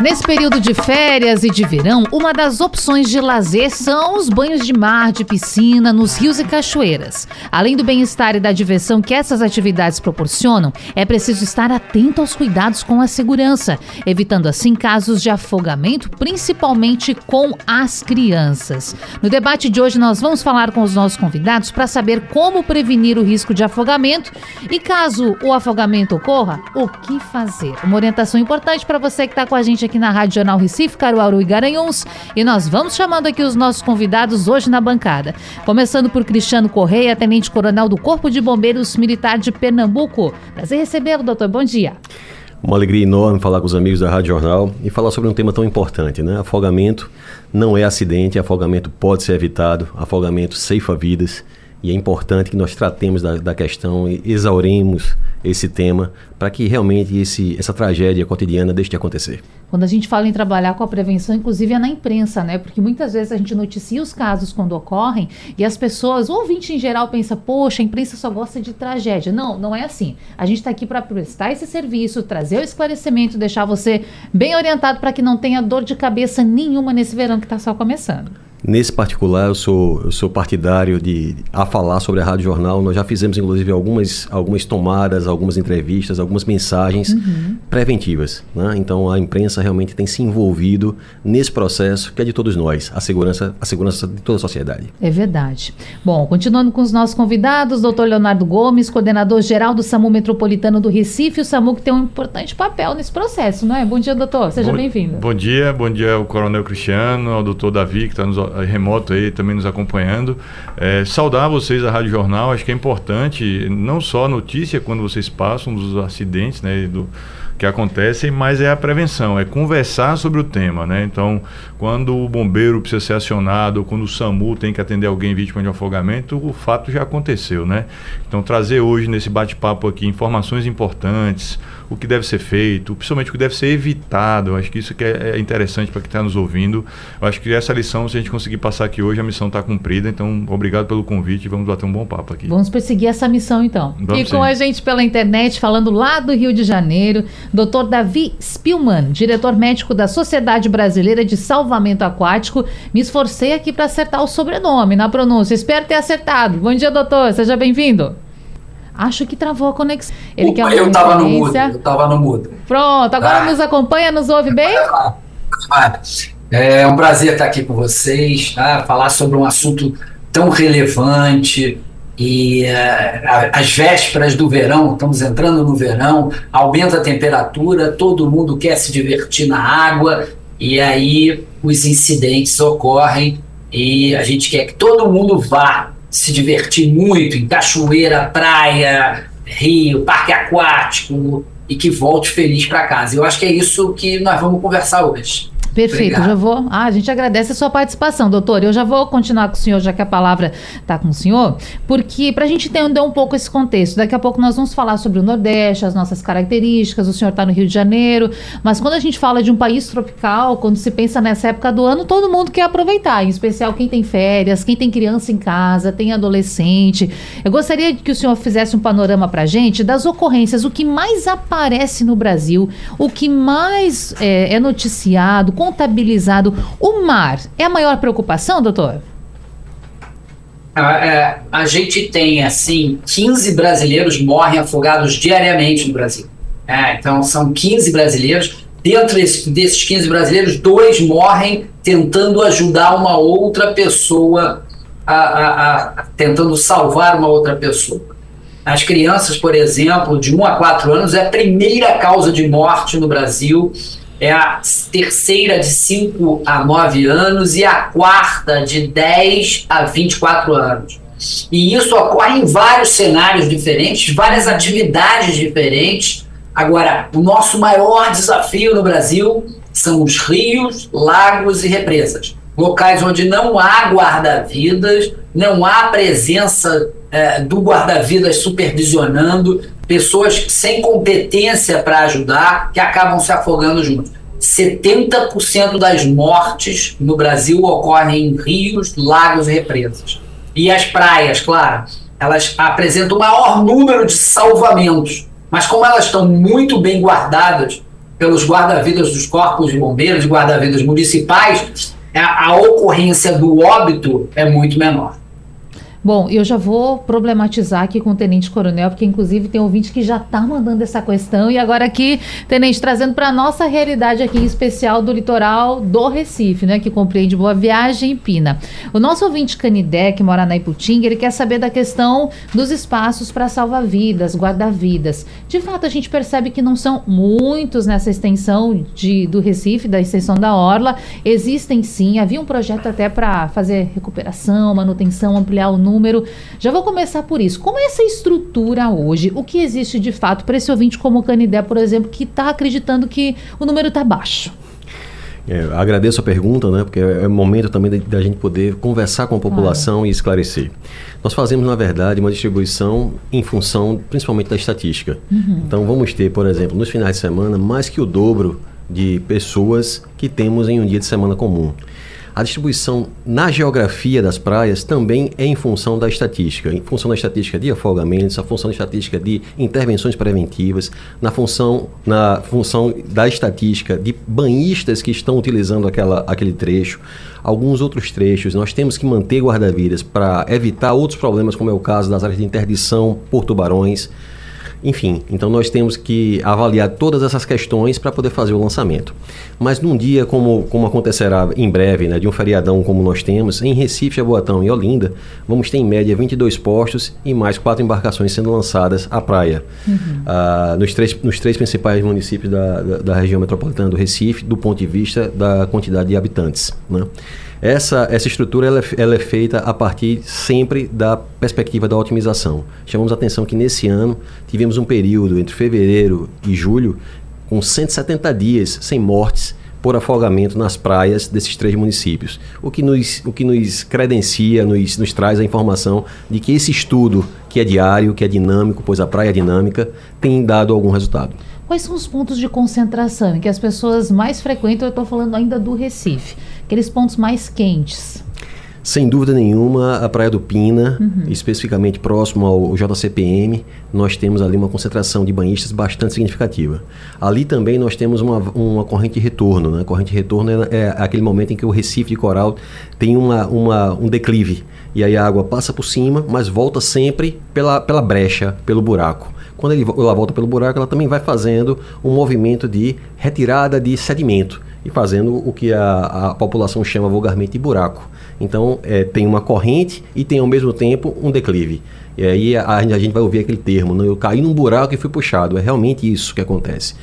Nesse período de férias e de verão, uma das opções de lazer são os banhos de mar, de piscina, nos rios e cachoeiras. Além do bem-estar e da diversão que essas atividades proporcionam, é preciso estar atento aos cuidados com a segurança, evitando assim casos de afogamento, principalmente com as crianças. No debate de hoje, nós vamos falar com os nossos convidados para saber como prevenir o risco de afogamento e, caso o afogamento ocorra, o que fazer. Uma orientação importante para você que está com a gente aqui na Rádio Jornal Recife, Caruaru e Garanhuns. E nós vamos chamando aqui os nossos convidados hoje na bancada. Começando por Cristiano Correia, Tenente Coronel do Corpo de Bombeiros Militar de Pernambuco. Prazer recebê-lo, doutor. Bom dia. Uma alegria enorme falar com os amigos da Rádio Jornal e falar sobre um tema tão importante, né? Afogamento não é acidente, afogamento pode ser evitado, afogamento ceifa vidas e é importante que nós tratemos da, da questão e exauremos esse tema para que realmente esse, essa tragédia cotidiana deixe de acontecer. Quando a gente fala em trabalhar com a prevenção, inclusive é na imprensa, né? Porque muitas vezes a gente noticia os casos quando ocorrem e as pessoas, o ouvinte em geral, pensa, poxa, a imprensa só gosta de tragédia. Não, não é assim. A gente está aqui para prestar esse serviço, trazer o esclarecimento, deixar você bem orientado para que não tenha dor de cabeça nenhuma nesse verão que está só começando. Nesse particular, eu sou, eu sou partidário de a falar sobre a Rádio Jornal. Nós já fizemos, inclusive, algumas, algumas tomadas, algumas entrevistas, algumas mensagens uhum. preventivas. Né? Então, a imprensa realmente tem se envolvido nesse processo que é de todos nós, a segurança, a segurança de toda a sociedade. É verdade. Bom, continuando com os nossos convidados, doutor Leonardo Gomes, coordenador-geral do SAMU Metropolitano do Recife, o SAMU que tem um importante papel nesse processo, não é? Bom dia, doutor. Seja bem-vindo. Bom dia, bom dia ao Coronel Cristiano, ao doutor Davi, que está nos remoto aí também nos acompanhando. É, saudar vocês a Rádio Jornal, acho que é importante, não só a notícia quando vocês passam dos acidentes, né, do, que acontecem, mas é a prevenção, é conversar sobre o tema, né? Então, quando o bombeiro precisa ser acionado, quando o SAMU tem que atender alguém vítima de afogamento, o fato já aconteceu, né? Então, trazer hoje nesse bate-papo aqui informações importantes, o que deve ser feito, principalmente o que deve ser evitado. Eu acho que isso que é, é interessante para quem está nos ouvindo. Eu acho que essa lição, se a gente conseguir passar aqui hoje, a missão está cumprida. Então, obrigado pelo convite e vamos bater um bom papo aqui. Vamos perseguir essa missão, então. Vamos e com sim. a gente pela internet, falando lá do Rio de Janeiro, Dr. Davi Spillman, diretor médico da Sociedade Brasileira de Salvamento Aquático. Me esforcei aqui para acertar o sobrenome na pronúncia. Espero ter acertado. Bom dia, doutor. Seja bem-vindo. Acho que travou a conexão. Ele Opa, quer eu estava no mudo, eu estava no mudo. Pronto, agora ah. nos acompanha, nos ouve bem? É um prazer estar aqui com vocês, tá? falar sobre um assunto tão relevante e uh, as vésperas do verão, estamos entrando no verão, aumenta a temperatura, todo mundo quer se divertir na água e aí os incidentes ocorrem e a gente quer que todo mundo vá se divertir muito em cachoeira, praia, rio, parque aquático e que volte feliz para casa. Eu acho que é isso que nós vamos conversar hoje. Perfeito, Obrigado. já vou. Ah, a gente agradece a sua participação, doutor. Eu já vou continuar com o senhor, já que a palavra está com o senhor, porque para a gente entender um pouco esse contexto, daqui a pouco nós vamos falar sobre o Nordeste, as nossas características. O senhor está no Rio de Janeiro, mas quando a gente fala de um país tropical, quando se pensa nessa época do ano, todo mundo quer aproveitar, em especial quem tem férias, quem tem criança em casa, tem adolescente. Eu gostaria que o senhor fizesse um panorama para a gente das ocorrências, o que mais aparece no Brasil, o que mais é, é noticiado contabilizado. O mar é a maior preocupação, doutor? É, a gente tem, assim, 15 brasileiros morrem afogados diariamente no Brasil. É, então, são 15 brasileiros. Dentro desses 15 brasileiros, dois morrem tentando ajudar uma outra pessoa, a, a, a, tentando salvar uma outra pessoa. As crianças, por exemplo, de 1 a 4 anos, é a primeira causa de morte no Brasil é a terceira de 5 a 9 anos e a quarta de 10 a 24 anos. E isso ocorre em vários cenários diferentes, várias atividades diferentes. Agora, o nosso maior desafio no Brasil são os rios, lagos e represas. Locais onde não há guarda-vidas, não há presença é, do guarda-vidas supervisionando, pessoas sem competência para ajudar que acabam se afogando juntos. 70% das mortes no Brasil ocorrem em rios, lagos e represas. E as praias, claro, elas apresentam o maior número de salvamentos, mas como elas estão muito bem guardadas pelos guarda-vidas dos corpos de bombeiros guarda-vidas municipais, a, a ocorrência do óbito é muito menor. Bom, eu já vou problematizar aqui com o Tenente Coronel, porque inclusive tem ouvinte que já está mandando essa questão. E agora aqui, Tenente, trazendo para a nossa realidade aqui em especial do litoral do Recife, né? Que compreende Boa Viagem e Pina. O nosso ouvinte Canidé, que mora na Iputinga, ele quer saber da questão dos espaços para salvar vidas, guarda-vidas. De fato, a gente percebe que não são muitos nessa extensão de, do Recife, da extensão da Orla. Existem sim, havia um projeto até para fazer recuperação, manutenção, ampliar o número número. Já vou começar por isso. Como é essa estrutura hoje? O que existe de fato para esse ouvinte como o Canidé, por exemplo, que está acreditando que o número está baixo? É, agradeço a pergunta, né, porque é, momento também da gente poder conversar com a população claro. e esclarecer. Nós fazemos, na verdade, uma distribuição em função principalmente da estatística. Uhum. Então, vamos ter, por exemplo, nos finais de semana, mais que o dobro de pessoas que temos em um dia de semana comum. A distribuição na geografia das praias também é em função da estatística, em função da estatística de afogamentos, a função da estatística de intervenções preventivas, na função, na função da estatística de banhistas que estão utilizando aquela, aquele trecho, alguns outros trechos. Nós temos que manter guarda-vidas para evitar outros problemas, como é o caso das áreas de interdição por tubarões. Enfim, então nós temos que avaliar todas essas questões para poder fazer o lançamento. Mas num dia como, como acontecerá em breve, né, de um feriadão como nós temos, em Recife, Jaboatão e Olinda, vamos ter em média 22 postos e mais quatro embarcações sendo lançadas à praia. Uhum. Ah, nos, três, nos três principais municípios da, da, da, região metropolitana do Recife, do ponto de vista da quantidade de habitantes. Né? Essa, essa estrutura ela é, ela é, feita a partir sempre da perspectiva da otimização. Chamamos a atenção que nesse ano tivemos um período entre fevereiro e julho com 170 dias sem mortes por afogamento nas praias desses três municípios. O que nos, o que nos credencia, nos, nos traz a informação de que esse estudo, que é diário, que é dinâmico, pois a praia é dinâmica, tem dado algum resultado. Quais são os pontos de concentração em que as pessoas mais frequentam? Eu estou falando ainda do Recife, aqueles pontos mais quentes. Sem dúvida nenhuma, a Praia do Pina, uhum. especificamente próximo ao JCPM, nós temos ali uma concentração de banhistas bastante significativa. Ali também nós temos uma, uma corrente de retorno. Né? A corrente de retorno é, é aquele momento em que o Recife de Coral tem uma, uma, um declive. E aí a água passa por cima, mas volta sempre pela, pela brecha, pelo buraco. Quando ela volta pelo buraco, ela também vai fazendo um movimento de retirada de sedimento e fazendo o que a, a população chama vulgarmente de buraco. Então, é, tem uma corrente e tem ao mesmo tempo um declive. E aí a, a gente vai ouvir aquele termo, né? eu caí num buraco e fui puxado. É realmente isso que acontece.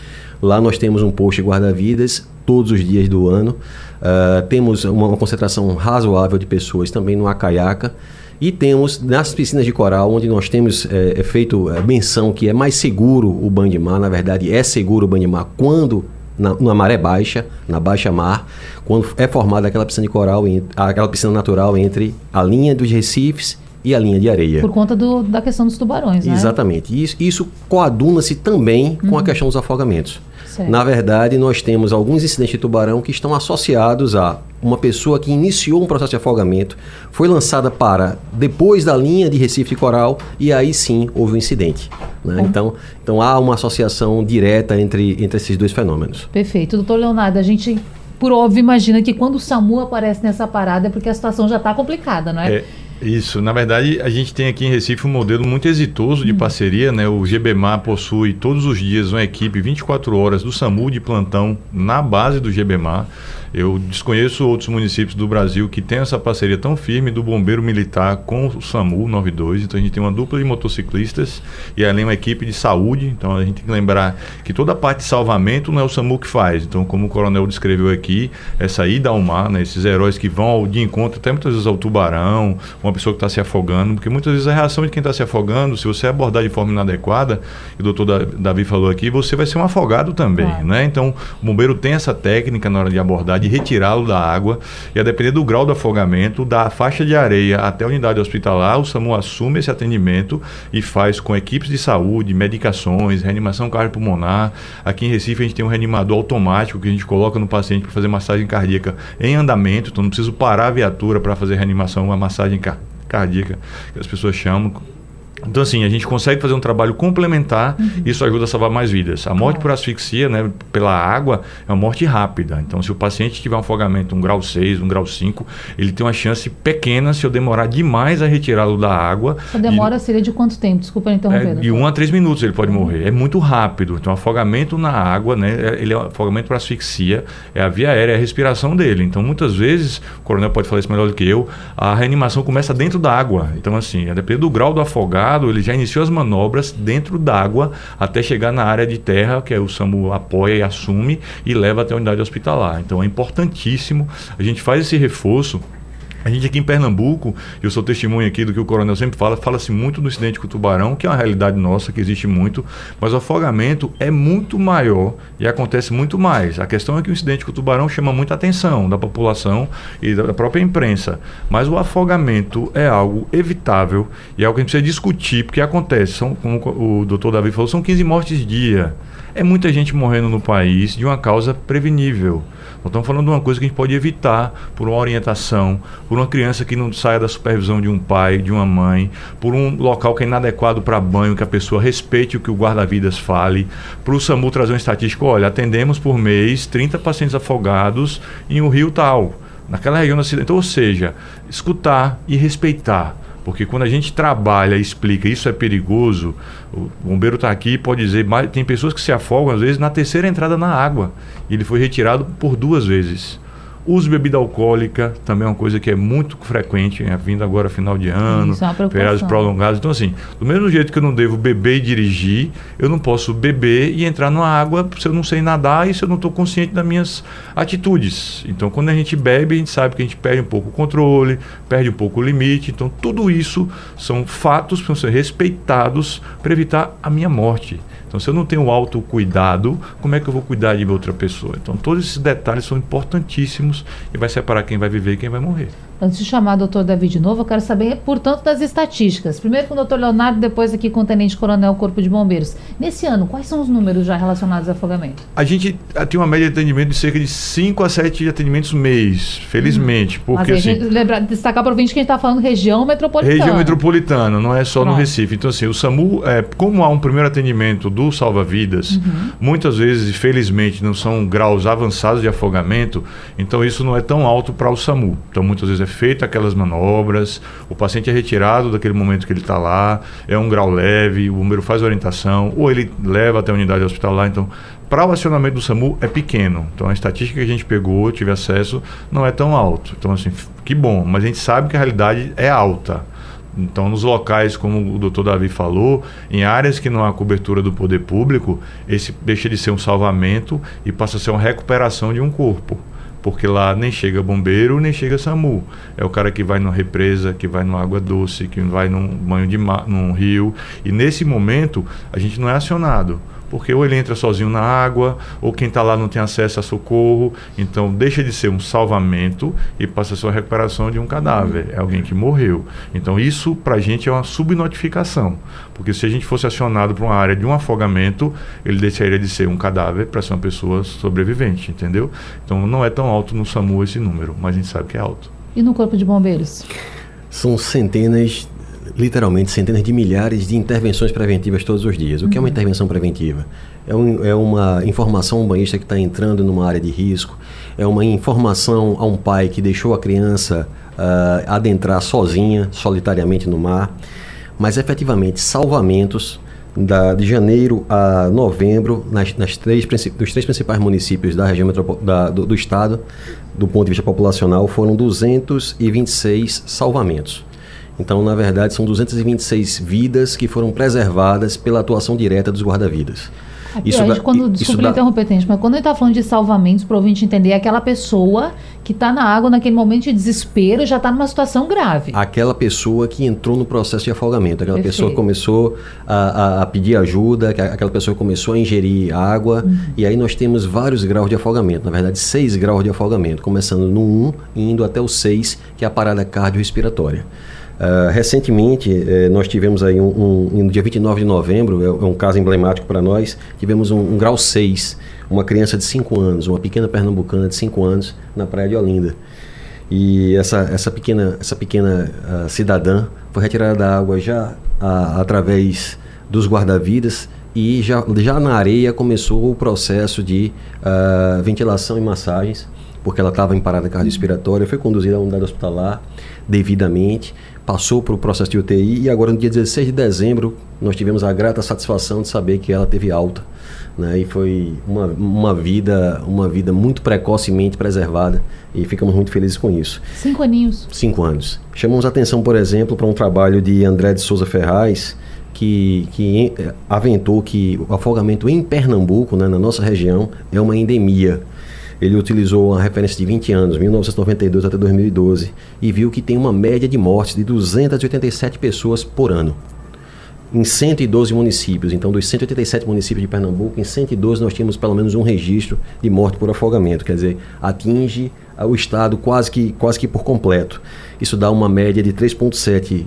Lá nós temos um posto guarda-vidas todos os dias do ano. Uh, temos uma, uma, concentração razoável de pessoas também no Acaiaca. E temos nas piscinas de coral, onde nós temos é, é feito a menção que é mais seguro o banho de mar, na verdade é seguro o banho de mar quando na, na, maré baixa, na baixa mar, quando é formada aquela piscina de coral, aquela piscina natural entre a linha dos recifes e a linha de areia. Por conta do, da questão dos tubarões, né? Exatamente. Isso, isso coaduna-se também uhum. com a uhum. questão dos afogamentos. Certo. Na verdade, nós temos alguns incidentes de tubarão que estão associados a uma pessoa que iniciou um processo de afogamento, foi lançada para depois da linha de Recife Coral e aí sim houve um incidente. Né? Então, então há uma associação direta entre, entre esses dois fenômenos. Perfeito. Doutor Leonardo, a gente por óbvio, imagina que quando o SAMU aparece nessa parada é porque a situação já está complicada, não é? é? Isso, na verdade, a gente tem aqui em Recife um modelo muito exitoso de uhum. parceria, né? O GBMAR possui todos os dias uma equipe 24 horas do SAMU de plantão na base do GBMAR. Eu desconheço outros municípios do Brasil que têm essa parceria tão firme do bombeiro militar com o SAMU 92. Então a gente tem uma dupla de motociclistas e além uma equipe de saúde. Então a gente tem que lembrar que toda a parte de salvamento não é o SAMU que faz. Então, como o coronel descreveu aqui, essa ida ao mar, né, esses heróis que vão ao, de encontro até muitas vezes ao tubarão, uma pessoa que está se afogando, porque muitas vezes a reação de quem está se afogando, se você abordar de forma inadequada, e o doutor Davi falou aqui, você vai ser um afogado também, claro. né? Então, o bombeiro tem essa técnica na hora de abordar de retirá-lo da água e a depender do grau do afogamento, da faixa de areia até a unidade hospitalar, o SAMU assume esse atendimento e faz com equipes de saúde, medicações, reanimação cardiopulmonar. Aqui em Recife a gente tem um reanimador automático que a gente coloca no paciente para fazer massagem cardíaca em andamento, então não preciso parar a viatura para fazer reanimação, uma massagem cardíaca que as pessoas chamam então, assim, a gente consegue fazer um trabalho complementar, uhum. isso ajuda a salvar mais vidas. A morte por asfixia, né, pela água, é uma morte rápida. Então, se o paciente tiver um afogamento um grau 6, um grau 5, ele tem uma chance pequena se eu demorar demais a retirá-lo da água. A demora de, seria de quanto tempo? Desculpa interromper. É, de 1 a 3 minutos ele pode uhum. morrer. É muito rápido. Então, afogamento na água, né, é, ele é um afogamento por asfixia, é a via aérea, é a respiração dele. Então, muitas vezes, o coronel pode falar isso melhor do que eu, a reanimação começa dentro da água. Então, assim, a depender do grau do afogado, ele já iniciou as manobras dentro d'água até chegar na área de terra, que é o SAMU apoia e assume e leva até a unidade hospitalar. Então é importantíssimo. A gente faz esse reforço a gente aqui em Pernambuco, eu sou testemunha aqui do que o coronel sempre fala, fala-se muito do incidente com o tubarão, que é uma realidade nossa, que existe muito, mas o afogamento é muito maior e acontece muito mais. A questão é que o incidente com o tubarão chama muita atenção da população e da própria imprensa, mas o afogamento é algo evitável e é algo que a gente precisa discutir, porque acontece, são, como o doutor Davi falou, são 15 mortes dia. É muita gente morrendo no país de uma causa prevenível. Nós estamos falando de uma coisa que a gente pode evitar por uma orientação, por uma criança que não saia da supervisão de um pai, de uma mãe, por um local que é inadequado para banho, que a pessoa respeite o que o guarda-vidas fale, para o SAMU trazer uma estatística, olha, atendemos por mês 30 pacientes afogados em um rio tal, naquela região do acidente. Ou seja, escutar e respeitar. Porque quando a gente trabalha e explica isso é perigoso, o bombeiro está aqui pode dizer, mas tem pessoas que se afogam às vezes na terceira entrada na água. E ele foi retirado por duas vezes. Uso de bebida alcoólica também é uma coisa que é muito frequente, é vindo agora final de ano, é feriados prolongados. Então, assim, do mesmo jeito que eu não devo beber e dirigir, eu não posso beber e entrar na água se eu não sei nadar e se eu não estou consciente das minhas atitudes. Então, quando a gente bebe, a gente sabe que a gente perde um pouco o controle, perde um pouco o limite. Então, tudo isso são fatos que precisam ser respeitados para evitar a minha morte. Então, se eu não tenho autocuidado, como é que eu vou cuidar de outra pessoa? Então, todos esses detalhes são importantíssimos e vai separar quem vai viver e quem vai morrer. Antes de chamar o doutor Davi de novo, eu quero saber, portanto, das estatísticas. Primeiro com o doutor Leonardo, depois aqui com o Tenente Coronel Corpo de Bombeiros. Nesse ano, quais são os números já relacionados a afogamento? A gente ah, tem uma média de atendimento de cerca de 5 a 7 atendimentos mês, felizmente. Hum. Porque, assim, lembrar, destacar para o ouvinte que a gente está falando região metropolitana. Região metropolitana, não é só Pronto. no Recife. Então, assim, o SAMU, é, como há um primeiro atendimento do salva-vidas, uhum. muitas vezes, felizmente, não são graus avançados de afogamento, então isso não é tão alto para o SAMU. Então, muitas vezes é feita aquelas manobras, o paciente é retirado daquele momento que ele está lá, é um grau leve, o bombeiro faz orientação, ou ele leva até a unidade hospitalar. Então, para o acionamento do SAMU é pequeno. Então, a estatística que a gente pegou, tive acesso, não é tão alto. Então, assim, que bom, mas a gente sabe que a realidade é alta. Então, nos locais, como o doutor Davi falou, em áreas que não há cobertura do poder público, esse deixa de ser um salvamento e passa a ser uma recuperação de um corpo porque lá nem chega bombeiro, nem chega SAMU. É o cara que vai numa represa, que vai numa água doce, que vai num banho de mar, num rio. E nesse momento a gente não é acionado porque ou ele entra sozinho na água, ou quem está lá não tem acesso a socorro. Então deixa de ser um salvamento e passa a ser uma recuperação de um cadáver. É alguém que morreu. Então isso para a gente é uma subnotificação. Porque se a gente fosse acionado para uma área de um afogamento, ele deixaria de ser um cadáver para ser uma pessoa sobrevivente, entendeu? Então não é tão alto no SAMU esse número, mas a gente sabe que é alto. E no Corpo de Bombeiros? São centenas literalmente centenas de milhares de intervenções preventivas todos os dias. O que é uma uhum. intervenção preventiva? É, um, é uma informação banhista que está entrando numa área de risco, é uma informação a um pai que deixou a criança uh, adentrar sozinha, solitariamente no mar, mas efetivamente salvamentos da, de janeiro a novembro nas, nas três, dos três principais municípios da região da, do, do estado, do ponto de vista populacional, foram 226 salvamentos. Então, na verdade, são 226 vidas que foram preservadas pela atuação direta dos guarda-vidas. Isso, gente, quando, isso desculpa interromper, mas quando ele está falando de salvamentos, para o ouvinte entender, é aquela pessoa que está na água naquele momento de desespero já está numa situação grave. Aquela pessoa que entrou no processo de afogamento, aquela Perfeito. pessoa que começou a, a, a, pedir ajuda, aquela pessoa que começou a ingerir água, uhum. e aí nós temos vários graus de afogamento, na verdade seis graus de afogamento, começando no 1 e indo até o 6, que é a parada cardiorrespiratória. Uh, recentemente, eh, nós tivemos aí um, um, no dia 29 de novembro, é, é um caso emblemático para nós, tivemos um, um, grau 6, uma criança de 5 anos, uma pequena pernambucana de 5 anos, na praia de Olinda. E essa, essa pequena, essa pequena uh, cidadã foi retirada da água já uh, através dos guarda-vidas e já, já na areia começou o processo de ventilação e massagens, porque ela estava em parada cardiorrespiratória, foi conduzida a um unidade hospitalar devidamente passou para o processo de UTI e agora no dia 16 de dezembro nós tivemos a grata satisfação de saber que ela teve alta. Né? E foi uma, uma, vida, uma vida muito precocemente preservada e ficamos muito felizes com isso. Cinco aninhos. Cinco anos. Chamamos atenção, por exemplo, para um trabalho de André de Souza Ferraz, que, que aventou que o afogamento em Pernambuco, né, na nossa região, é uma endemia ele utilizou uma referência de 20 anos, 1992 até 2012, e viu que tem uma média de mortes de 287 pessoas por ano. Em 112 municípios, então dos 187 municípios de Pernambuco, em 112 nós tínhamos pelo menos um registro de morte por afogamento, quer dizer, atinge o estado quase que, quase que por completo. Isso dá uma média de 3,7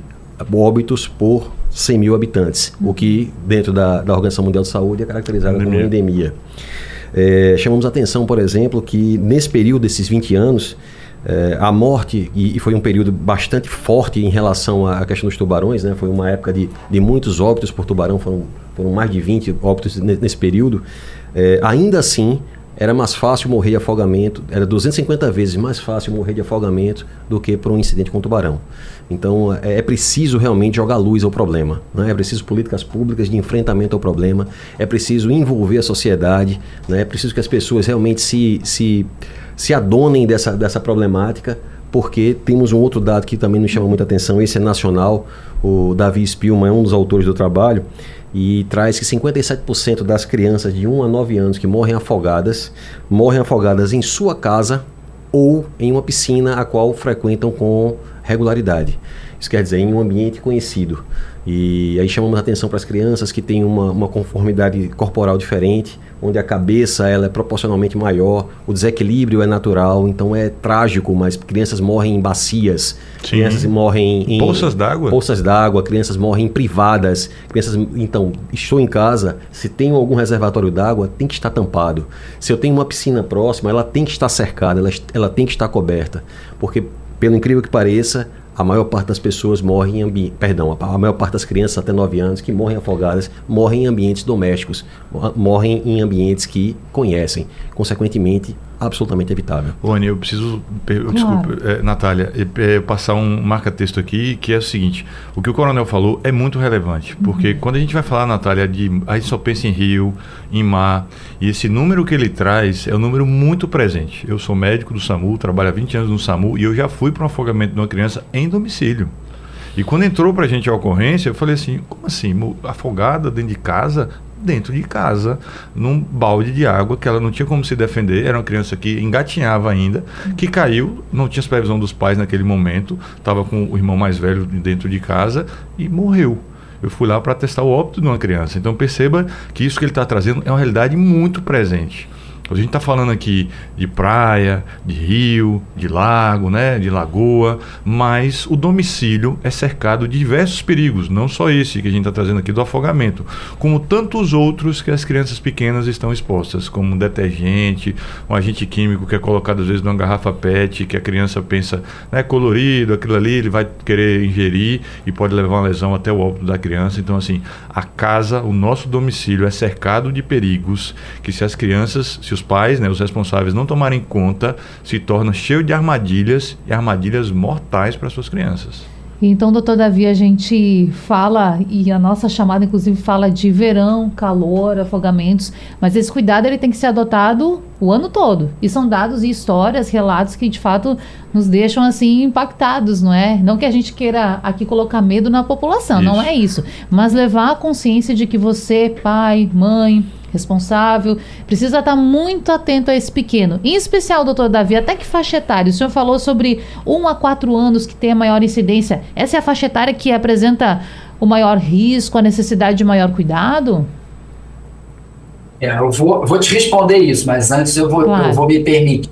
óbitos por 100 mil habitantes, o que dentro da, da Organização Mundial de Saúde é caracterizado como endemia. É, chamamos atenção, por exemplo, que nesse período desses 20 anos, é, a morte, e, e, foi um período bastante forte em relação à questão dos tubarões, né? foi uma época de, de muitos óbitos por tubarão, foram, foram mais de 20 óbitos nesse período. É, ainda assim, era mais fácil morrer de afogamento, era 250 vezes mais fácil morrer de afogamento do que por um incidente com tubarão. Então é, é preciso realmente jogar luz ao problema, né? é preciso políticas públicas de enfrentamento ao problema, é preciso envolver a sociedade, né? é preciso que as pessoas realmente se, se, se adonem dessa, dessa problemática, porque temos um outro dado que também nos chama muita atenção, esse é nacional, o Davi Spielman é um dos autores do trabalho, e traz que 57% das crianças de 1 a 9 anos que morrem afogadas, morrem afogadas em sua casa ou em uma piscina a qual frequentam com regularidade. Isso quer dizer, em um ambiente conhecido. E aí chamamos a atenção para as crianças que têm uma, uma conformidade corporal diferente, onde a cabeça ela é proporcionalmente maior, o desequilíbrio é natural, então é trágico, mas crianças morrem em bacias, Sim. crianças morrem em poças d'água, poças d'água, crianças morrem em privadas, crianças então estou em casa, se tenho algum reservatório d'água tem que estar tampado, se eu tenho uma piscina próxima ela tem que estar cercada, ela, ela tem que estar coberta, porque pelo incrível que pareça a maior parte das pessoas morrem em perdão, a maior parte das crianças até 9 anos que morrem afogadas morrem em ambientes domésticos, morrem em ambientes que conhecem. Consequentemente, absolutamente evitável. Rony, eu preciso, claro. desculpa, é, Natália, é, passar um marca-texto aqui, que é o seguinte, o que o coronel falou é muito relevante, porque uhum. quando a gente vai falar, Natália, de, a gente só pensa em rio, em mar, e esse número que ele traz é um número muito presente. Eu sou médico do SAMU, trabalho há 20 anos no SAMU, e eu já fui para um afogamento de uma criança em domicílio. E quando entrou para a gente a ocorrência, eu falei assim, como assim, afogada dentro de casa? Dentro de casa, num balde de água, que ela não tinha como se defender. Era uma criança que engatinhava ainda, que caiu, não tinha supervisão dos pais naquele momento, estava com o irmão mais velho dentro de casa e morreu. Eu fui lá para testar o óbito de uma criança. Então perceba que isso que ele está trazendo é uma realidade muito presente. A gente está falando aqui de praia, de rio, de lago, né, de lagoa, mas o domicílio é cercado de diversos perigos, não só esse que a gente está trazendo aqui do afogamento, como tantos outros que as crianças pequenas estão expostas, como um detergente, um agente químico que é colocado às vezes numa garrafa PET, que a criança pensa, né, colorido, aquilo ali, ele vai querer ingerir e pode levar uma lesão até o óbito da criança. Então, assim, a casa, o nosso domicílio é cercado de perigos que se as crianças, se os pais, né, os responsáveis, não tomarem conta, se torna cheio de armadilhas e armadilhas mortais para suas crianças. Então, doutor Davi, a gente fala, e a nossa chamada inclusive fala de verão, calor, afogamentos, mas esse cuidado ele tem que ser adotado o ano todo. E são dados e histórias, relatos que de fato nos deixam assim impactados, não é? Não que a gente queira aqui colocar medo na população, isso. não é isso. Mas levar a consciência de que você, pai, mãe, responsável, precisa estar muito atento a esse pequeno. Em especial, doutor Davi, até que faixa etária? O senhor falou sobre 1 a 4 anos que tem a maior incidência. Essa é a faixa etária que apresenta o maior risco, a necessidade de maior cuidado? É, eu vou, vou te responder isso, mas antes eu vou, claro. eu vou me permitir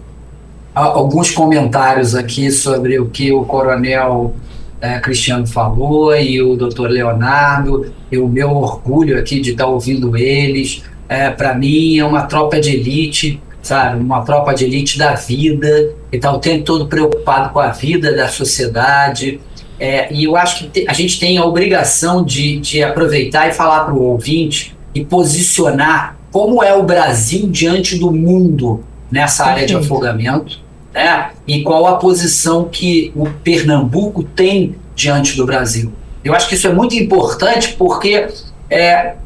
alguns comentários aqui sobre o que o coronel é, Cristiano falou e o doutor Leonardo, e o meu orgulho aqui de estar ouvindo eles. É, Para mim, é uma tropa de elite, sabe? Uma tropa de elite da vida, que está o tempo todo preocupado com a vida da sociedade. É, e eu acho que a gente tem a obrigação de, de aproveitar e falar para o ouvinte e posicionar como é o Brasil diante do mundo nessa área de afogamento, né? E qual a posição que o Pernambuco tem diante do Brasil. Eu acho que isso é muito importante porque é,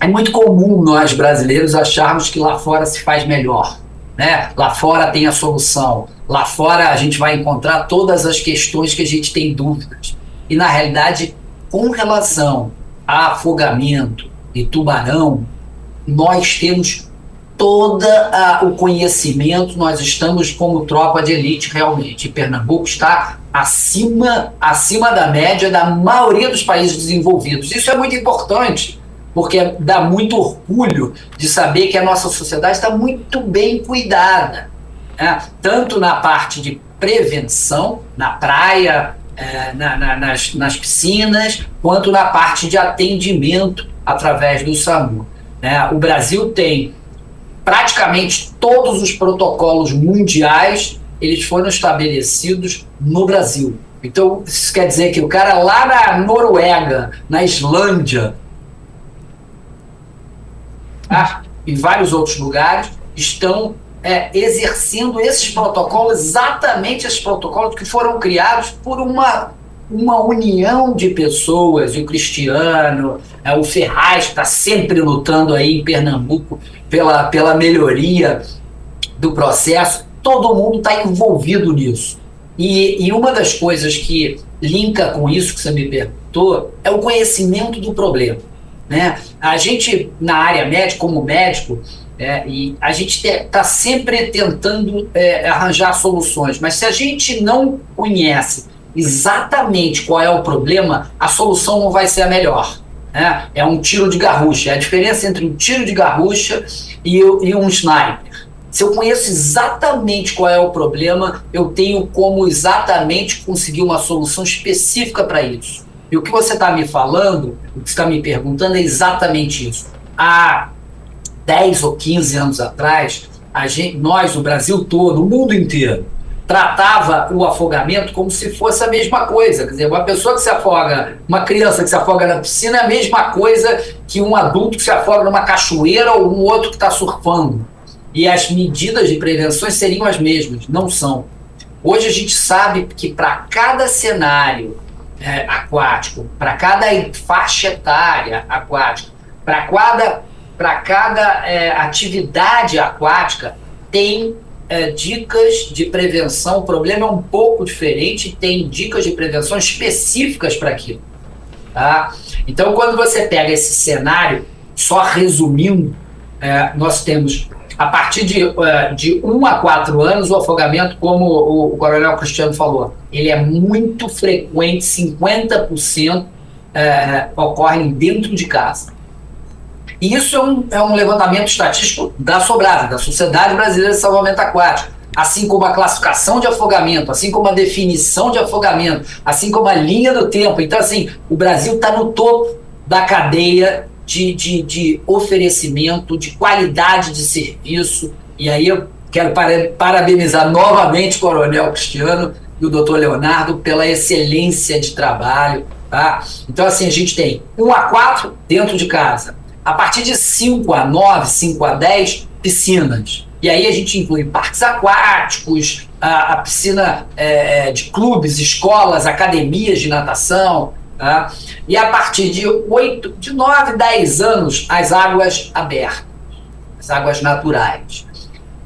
é muito comum nós brasileiros acharmos que lá fora se faz melhor. Né? Lá fora tem a solução. Lá fora a gente vai encontrar todas as questões que a gente tem dúvidas. E na realidade, com relação a afogamento e tubarão, nós temos todo o conhecimento, nós estamos como tropa de elite realmente. E Pernambuco está acima, acima da média da maioria dos países desenvolvidos. Isso é muito importante, porque dá muito orgulho de saber que a nossa sociedade está muito bem cuidada, né? tanto na parte de prevenção, na praia, é, na, na, nas, nas piscinas, quanto na parte de atendimento através do SAMU. Né? O Brasil tem praticamente todos os protocolos mundiais eles foram estabelecidos no Brasil. Então, isso quer dizer que o cara lá na Noruega, na Islândia, em vários outros lugares, estão é, exercendo esses protocolos, exatamente esses protocolos que foram criados por uma uma união de pessoas, o Cristiano, é, o Ferraz, está sempre lutando aí em Pernambuco pela, pela melhoria do processo, todo mundo está envolvido nisso. E, e uma das coisas que linka com isso que você me perguntou é o conhecimento do problema. Né? A gente, na área médica, como médico, é, e a gente está sempre tentando é, arranjar soluções, mas se a gente não conhece exatamente qual é o problema, a solução não vai ser a melhor. Né? É um tiro de garrucha. É a diferença entre um tiro de garrucha e, e um sniper. Se eu conheço exatamente qual é o problema, eu tenho como exatamente conseguir uma solução específica para isso. E o que você está me falando, o que está me perguntando é exatamente isso. Há 10 ou 15 anos atrás, gente, nós, o Brasil todo, o mundo inteiro, tratava o afogamento como se fosse a mesma coisa. Quer dizer, uma pessoa que se afoga, uma criança que se afoga na piscina é a mesma coisa que um adulto que se afoga numa cachoeira ou um outro que está surfando. E as medidas de prevenção seriam as mesmas, não são. Hoje a gente sabe que para cada cenário é, aquático, para cada faixa etária aquática, para cada, cada é, atividade aquática, tem é, dicas de prevenção. O problema é um pouco diferente, tem dicas de prevenção específicas para aquilo. Tá? Então, quando você pega esse cenário, só resumindo, é, nós temos a partir de, uh, de 1 a 4 anos, o afogamento, como o, Coronel Cristiano falou, ele é muito frequente, 50% uh, ocorrem dentro de casa. E isso é um, é um levantamento estatístico da Sobrada, da Sociedade Brasileira de Salvamento Aquático. Assim como a classificação de afogamento, assim como a definição de afogamento, assim como a linha do tempo. Então, assim, o Brasil está no topo da cadeia de, de, de oferecimento, de qualidade de serviço. E aí eu quero parabenizar novamente o Coronel Cristiano e o doutor Leonardo pela excelência de trabalho. Tá? Então, assim, a gente tem 1 a 4 dentro de casa, a partir de 5 a 9, 5 a 10, piscinas. E aí a gente inclui parques aquáticos, a, a piscina é, é de clubes, escolas, academias de natação. Tá? E a partir de 8, de 9, 10 anos, as águas abertas, as águas naturais.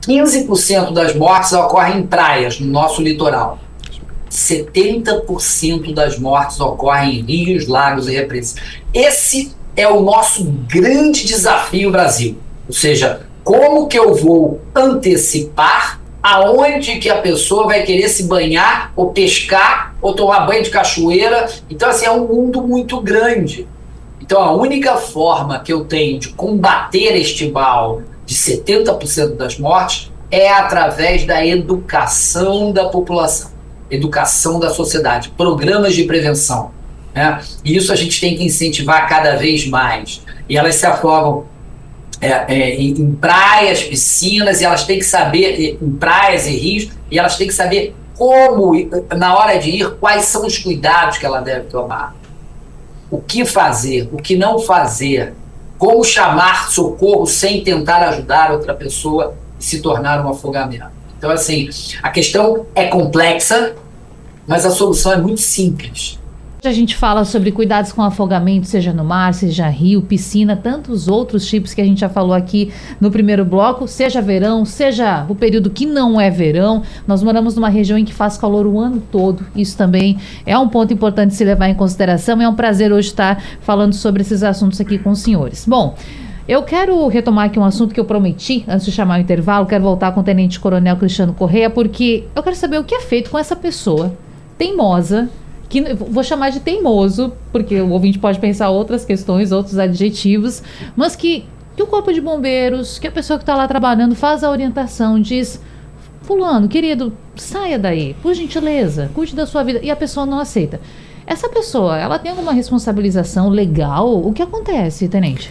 15% das mortes ocorrem em praias, no nosso litoral. 70% das mortes ocorrem em rios, lagos e represas. Esse é o nosso grande desafio, Brasil. Ou seja, como que eu vou antecipar aonde que a pessoa vai querer se banhar ou pescar ou tomar banho de cachoeira. Então, assim, é um mundo muito grande. Então, a única forma que eu tenho de combater este mal de 70% das mortes é através da educação da população, educação da sociedade, programas de prevenção. Né? E isso a gente tem que incentivar cada vez mais. E elas se afogam é, é, em, praias, piscinas, e elas têm que saber, em praias e rios, e elas têm que saber como, na hora de ir, quais são os cuidados que ela deve tomar. O que fazer, o que não fazer, como chamar socorro sem tentar ajudar outra pessoa e se tornar um afogamento. Então, assim, a questão é complexa, mas a solução é muito simples. A gente fala sobre cuidados com afogamento, seja no mar, seja rio, piscina, tantos outros tipos que a gente já falou aqui no primeiro bloco, seja verão, seja o período que não é verão. Nós moramos numa região em que faz calor o ano todo. Isso também é um ponto importante se levar em consideração. É um prazer hoje estar falando sobre esses assuntos aqui com os senhores. Bom, eu quero retomar aqui um assunto que eu prometi antes de chamar o intervalo. Quero voltar com o Tenente Coronel Cristiano Correia, porque eu quero saber o que é feito com essa pessoa teimosa que vou chamar de teimoso, porque o ouvinte pode pensar outras questões, outros adjetivos, mas que, que o corpo de bombeiros, que a pessoa que está lá trabalhando faz a orientação, diz fulano, querido, saia daí, por gentileza, cuide da sua vida, e a pessoa não aceita. Essa pessoa, ela tem alguma responsabilização legal? O que acontece, tenente?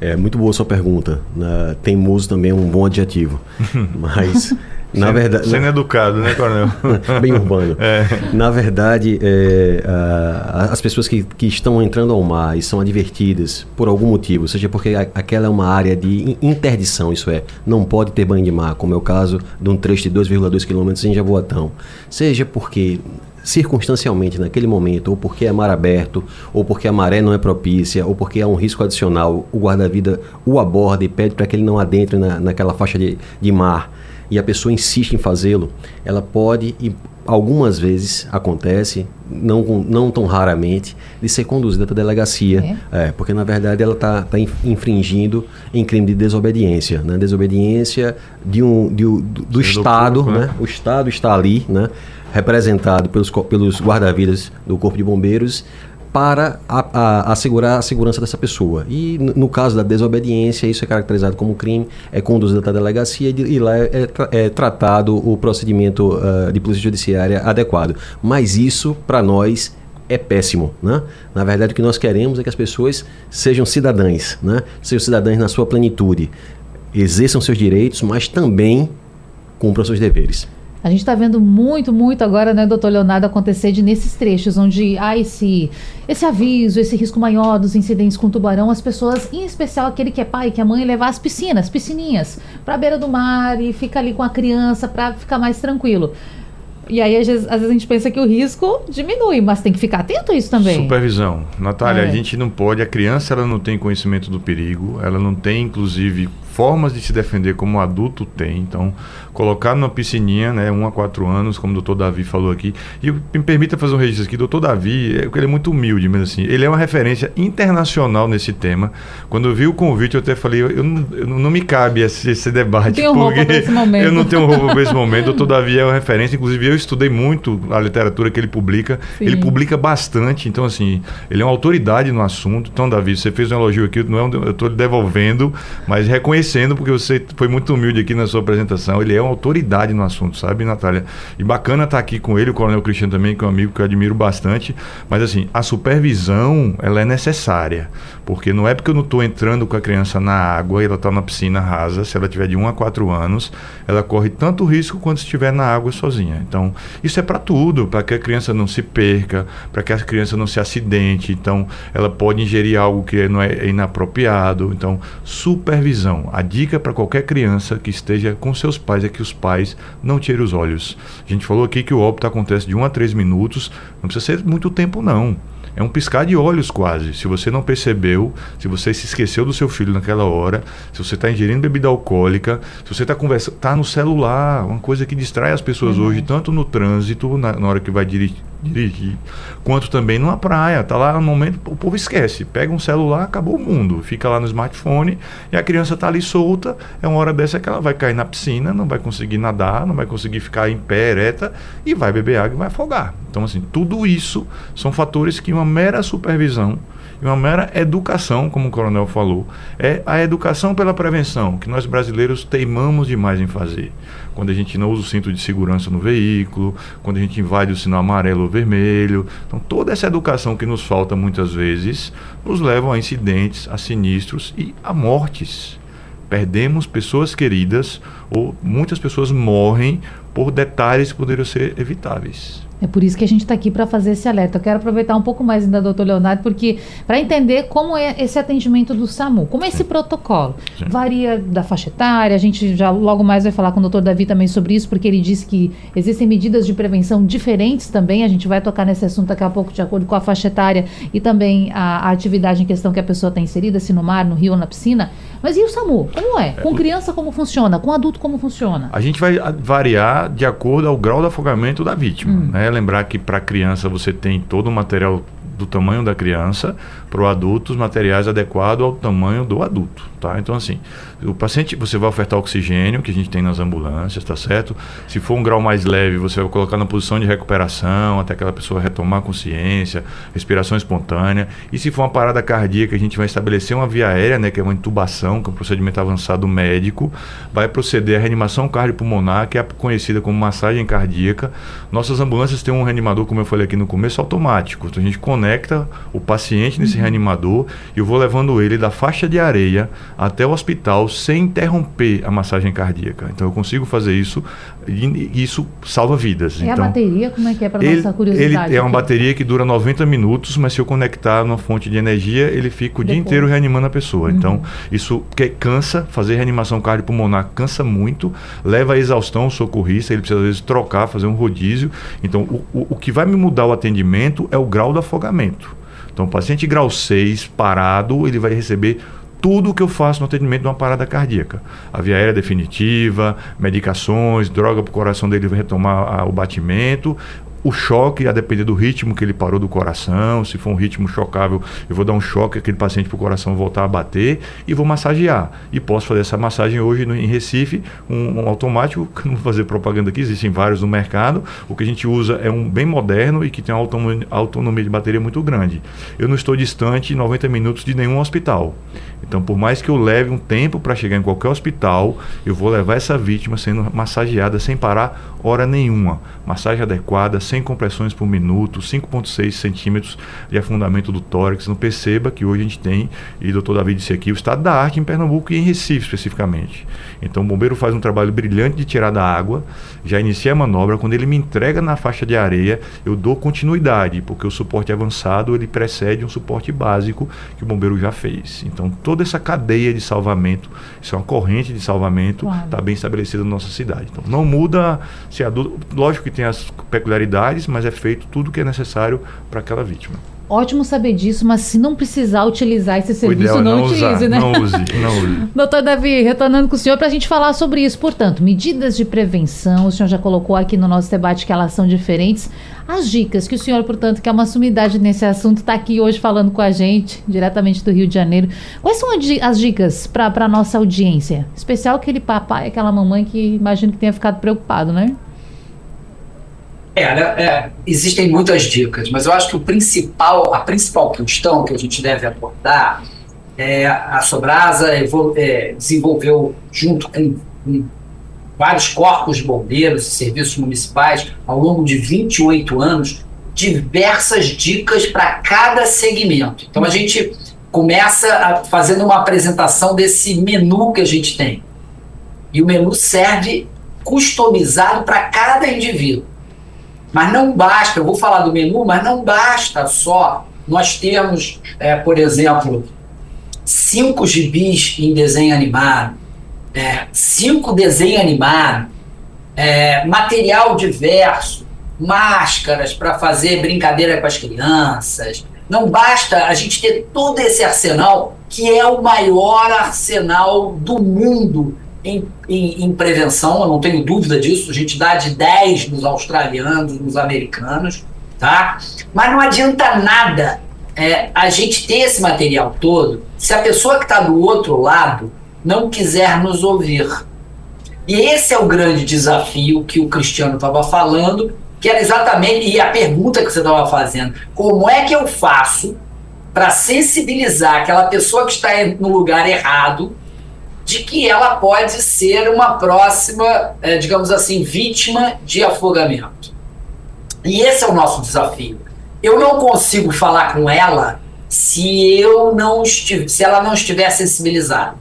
É muito boa a sua pergunta. Uh, teimoso também é um bom adjetivo. Mas na verdade, sendo educado, né, Coronel? bem urbano. É. Na verdade, é, a, as pessoas que, que estão entrando ao mar e são advertidas por algum motivo, seja porque a, aquela é uma área de interdição, isso é, não pode ter banho de mar, como é o caso de um trecho de 2,2 km em Jaboatão, seja porque circunstancialmente naquele momento, ou porque é mar aberto, ou porque a maré não é propícia, ou porque há um risco adicional, o guarda-vida o aborda e pede para que ele não adentre na, naquela faixa de, de mar e a pessoa insiste em fazê-lo, ela pode e algumas vezes acontece, não, não tão raramente, de ser conduzida para a delegacia, é. É, porque na verdade ela está tá infringindo em crime de desobediência, né? desobediência de um, de, do, do Estado, público, né? né? o Estado está ali, né? representado pelos, pelos guarda-vidas do Corpo de Bombeiros, para a, a, assegurar a segurança dessa pessoa. E no caso da desobediência, isso é caracterizado como crime, é conduzido até a delegacia e, e lá é, é, é, tratado o procedimento uh, de polícia judiciária adequado. Mas isso, para nós, é péssimo, né? Na verdade, o que nós queremos é que as pessoas sejam cidadãs, né? Sejam cidadãs na sua plenitude, exerçam seus direitos, mas também cumpram seus deveres. A gente está vendo muito, muito agora, né, doutor Leonardo, acontecer de nesses trechos onde há esse, esse aviso, esse risco maior dos incidentes com tubarão, as pessoas, em especial aquele que é pai, que é mãe, levar as piscinas, piscininhas, para a beira do mar e fica ali com a criança para ficar mais tranquilo. E aí, às vezes, às vezes, a gente pensa que o risco diminui, mas tem que ficar atento a isso também. Supervisão. Natália, é. a gente não pode, a criança ela não tem conhecimento do perigo, ela não tem, inclusive, formas de se defender como adulto tem. Então, colocar numa piscininha, né, 1 a 4 anos, como o doutor Davi falou aqui. E me permita fazer um registro aqui, o doutor Davi, é, ele é muito humilde, mas assim, ele é uma referência internacional nesse tema. Quando eu vi o convite, eu até falei, eu, eu, não, eu não, me cabe esse, esse debate, não porque eu não tenho roupa para esse momento. O doutor Davi é uma referência, inclusive eu estudei muito a literatura que ele publica. Sim. Ele publica bastante, então assim, ele é uma autoridade no assunto. Então, Davi, você fez um elogio aqui, não é um, eu estou devolvendo, mas reconhecendo agradecendo porque você foi muito humilde aqui na sua apresentação. Ele é uma autoridade no assunto, sabe, Natália? E bacana estar aqui com ele, o Coronel Cristiano também, que é um amigo que eu admiro bastante. Mas assim, a supervisão, ela é necessária. Porque não é porque eu não estou entrando com a criança na água e ela está na piscina rasa, se ela tiver de 1 a 4 anos, ela corre tanto risco quanto se estiver na água sozinha. Então, isso é para tudo, para que a criança não se perca, para que a criança não se acidente. Então, ela pode ingerir algo que não é inapropriado. Então, supervisão. A dica para qualquer criança que esteja com seus pais é que os pais não tirem os olhos. A gente falou aqui que o óbito acontece de 1 a 3 minutos, não precisa ser muito tempo não. É um piscar de olhos quase. Se você não percebeu, se você se esqueceu do seu filho naquela hora, se você está ingerindo bebida alcoólica, se você está conversando, está no celular, uma coisa que distrai as pessoas uhum. hoje, tanto no trânsito, na, na hora que vai dirigir dirigir, quanto também numa praia. Tá lá no momento, o povo esquece. Pega um celular, acabou o mundo. Fica lá no smartphone e a criança tá ali solta. É uma hora dessa que ela vai cair na piscina, não vai conseguir nadar, não vai conseguir ficar em pé ereta e vai beber água e vai afogar. Então, assim, tudo isso são fatores que uma mera supervisão e uma mera educação, como o coronel falou, é a educação pela prevenção, que nós brasileiros teimamos demais em fazer. Quando a gente não usa o cinto de segurança no veículo, quando a gente invade o sinal amarelo ou vermelho. Então, toda essa educação que nos falta muitas vezes nos leva a incidentes, a sinistros e a mortes. Perdemos pessoas queridas ou muitas pessoas morrem por detalhes que poderiam ser evitáveis. É por isso que a gente está aqui para fazer esse alerta. Eu quero aproveitar um pouco mais ainda, doutor Leonardo, porque para entender como é esse atendimento do SAMU, como é esse protocolo. Sim. Varia da faixa etária, a gente já logo mais vai falar com o doutor Davi também sobre isso, porque ele disse que existem medidas de prevenção diferentes também. A gente vai tocar nesse assunto daqui a pouco, de acordo com a faixa etária e também a, a atividade em questão que a pessoa está inserida, se no mar, no rio ou na piscina. Mas e o SAMU? Como é? Com criança, como funciona? Com adulto, como funciona? A gente vai variar de acordo ao grau de afogamento da vítima. Hum. Né? Lembrar que para criança você tem todo o material do tamanho da criança, para o adulto, os materiais adequados ao tamanho do adulto, tá? Então, assim, o paciente, você vai ofertar oxigênio, que a gente tem nas ambulâncias, tá certo? Se for um grau mais leve, você vai colocar na posição de recuperação, até aquela pessoa retomar a consciência, respiração espontânea. E se for uma parada cardíaca, a gente vai estabelecer uma via aérea, né, que é uma intubação, que é um procedimento avançado médico, vai proceder a reanimação cardiopulmonar, que é conhecida como massagem cardíaca. Nossas ambulâncias têm um reanimador, como eu falei aqui no começo, automático. Então, a gente conecta o paciente nesse reanimador e eu vou levando ele da faixa de areia até o hospital sem interromper a massagem cardíaca. Então eu consigo fazer isso e isso salva vidas. É então, a bateria? Como é que é para nossa curiosidade? Ele é uma bateria que dura 90 minutos, mas se eu conectar numa fonte de energia, ele fica o Depois. dia inteiro reanimando a pessoa. Uhum. Então, isso que cansa, fazer reanimação cardiopulmonar cansa muito, leva à exaustão o socorrista, ele precisa às vezes trocar, fazer um rodízio. Então, o, o, o que vai me mudar o atendimento é o grau do afogamento. Então, paciente grau 6, parado, ele vai receber tudo o que eu faço no atendimento de uma parada cardíaca. A via aérea definitiva, medicações, droga para o coração dele retomar o batimento, o choque, a depender do ritmo que ele parou do coração, se for um ritmo chocável, eu vou dar um choque aquele paciente para o coração voltar a bater e vou massagear. E posso fazer essa massagem hoje no, em Recife, um, um automático, não vou fazer propaganda aqui, existem vários no mercado. O que a gente usa é um bem moderno e que tem uma autonomia, autonomia de bateria muito grande. Eu não estou distante 90 minutos de nenhum hospital. Então, por mais que eu leve um tempo para chegar em qualquer hospital, eu vou levar essa vítima sendo massageada sem parar hora nenhuma. Massagem adequada, sem compressões por minuto, 5,6 centímetros de afundamento do tórax. Não perceba que hoje a gente tem, e o doutor David disse aqui, o estado da arte em Pernambuco e em Recife especificamente. Então, o bombeiro faz um trabalho brilhante de tirar da água, já inicia a manobra. Quando ele me entrega na faixa de areia, eu dou continuidade, porque o suporte avançado ele precede um suporte básico que o bombeiro já fez. Então, toda essa cadeia de salvamento, isso é uma corrente de salvamento, está bem estabelecida na nossa cidade. Então, não muda se adulto. Lógico que tem as peculiaridades, mas é feito tudo o que é necessário para aquela vítima. Ótimo saber disso, mas se não precisar utilizar esse serviço, não, não, utilize, usar, né? Não use, não use. Doutor Davi, retornando com o senhor para a gente falar sobre isso. Portanto, medidas de prevenção, o senhor já colocou aqui no nosso debate que elas são diferentes. As dicas que o senhor, portanto, que é uma sumidade nesse assunto, está aqui hoje falando com a gente, diretamente do Rio de Janeiro. Quais são as dicas para a nossa audiência? Especial aquele papai, aquela mamãe que imagino que tenha ficado preocupado, né? É, né, é, existem muitas dicas, mas eu acho que o principal, a principal questão que a gente deve abordar é a Sobrasa é, desenvolveu junto com, com, vários corpos de bombeiros e serviços municipais ao longo de 28 anos diversas dicas para cada segmento. Então a gente começa a, fazendo uma apresentação desse menu que a gente tem. E o menu serve customizado para cada indivíduo. Mas não basta, eu vou falar do menu, mas não basta só nós termos, é, por exemplo, cinco gibis em desenho animado, é, cinco desenho animado, é, material diverso, máscaras para fazer brincadeira com as crianças. Não basta a gente ter todo esse arsenal, que é o maior arsenal do mundo em, em, em, prevenção, eu não tenho dúvida disso, a gente dá de 10 nos australianos, nos americanos, tá? Mas não adianta nada é, a gente ter esse material todo se a pessoa que está do outro lado não quiser nos ouvir. E esse é o grande desafio que o Cristiano estava falando, que era exatamente, e a pergunta que você estava fazendo: como é que eu faço para sensibilizar aquela pessoa que está no lugar errado de que ela pode ser uma próxima, é, digamos assim, vítima de afogamento? E esse é o nosso desafio. Eu não consigo falar com ela se eu não se ela não estiver sensibilizada.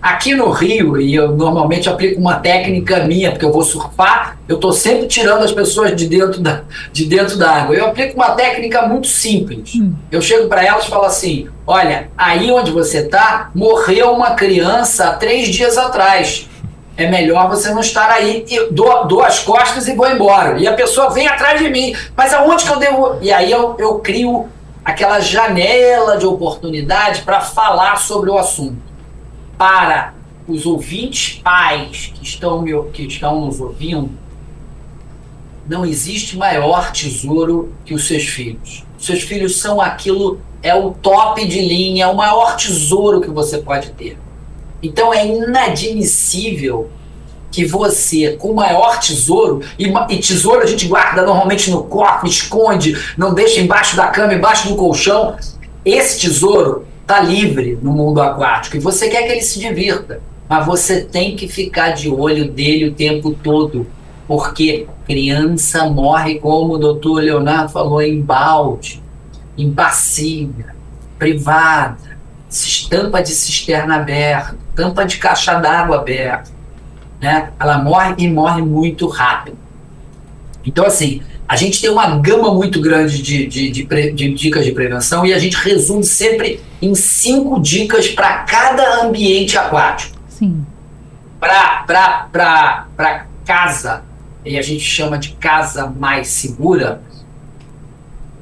Aqui no Rio, e eu normalmente aplico uma técnica minha, porque eu vou surfar, eu estou sempre tirando as pessoas de dentro da, de dentro da água. Eu aplico uma técnica muito simples. Hum. Eu chego para elas e falo assim: olha, aí onde você está, morreu uma criança há três dias atrás. É melhor você não estar aí. E dou, dou as costas e vou embora. E a pessoa vem atrás de mim. Mas aonde que eu devo. E aí eu, eu crio aquela janela de oportunidade para falar sobre o assunto para os ouvintes pais que estão, que estão nos ouvindo, não existe maior tesouro que os seus filhos. Seus filhos são aquilo, é o top de linha, é o maior tesouro que você pode ter. Então é inadmissível que você, com o maior tesouro, e, e, tesouro a gente guarda normalmente no copo, esconde, não deixa embaixo da cama, embaixo do colchão. Esse tesouro está livre no mundo aquático e você quer que ele se divirta, mas você tem que ficar de olho dele o tempo todo, porque criança morre, como o doutor Leonardo falou, em balde, em bacia, privada, tampa de cisterna aberta, tampa de caixa d'água aberta. Né? Ela morre e morre muito rápido. Então, assim, a gente tem uma gama muito grande de, de, de, de dicas de prevenção e a gente resume sempre em cinco dicas para cada ambiente aquático. Sim. Para casa, e a gente chama de casa mais segura,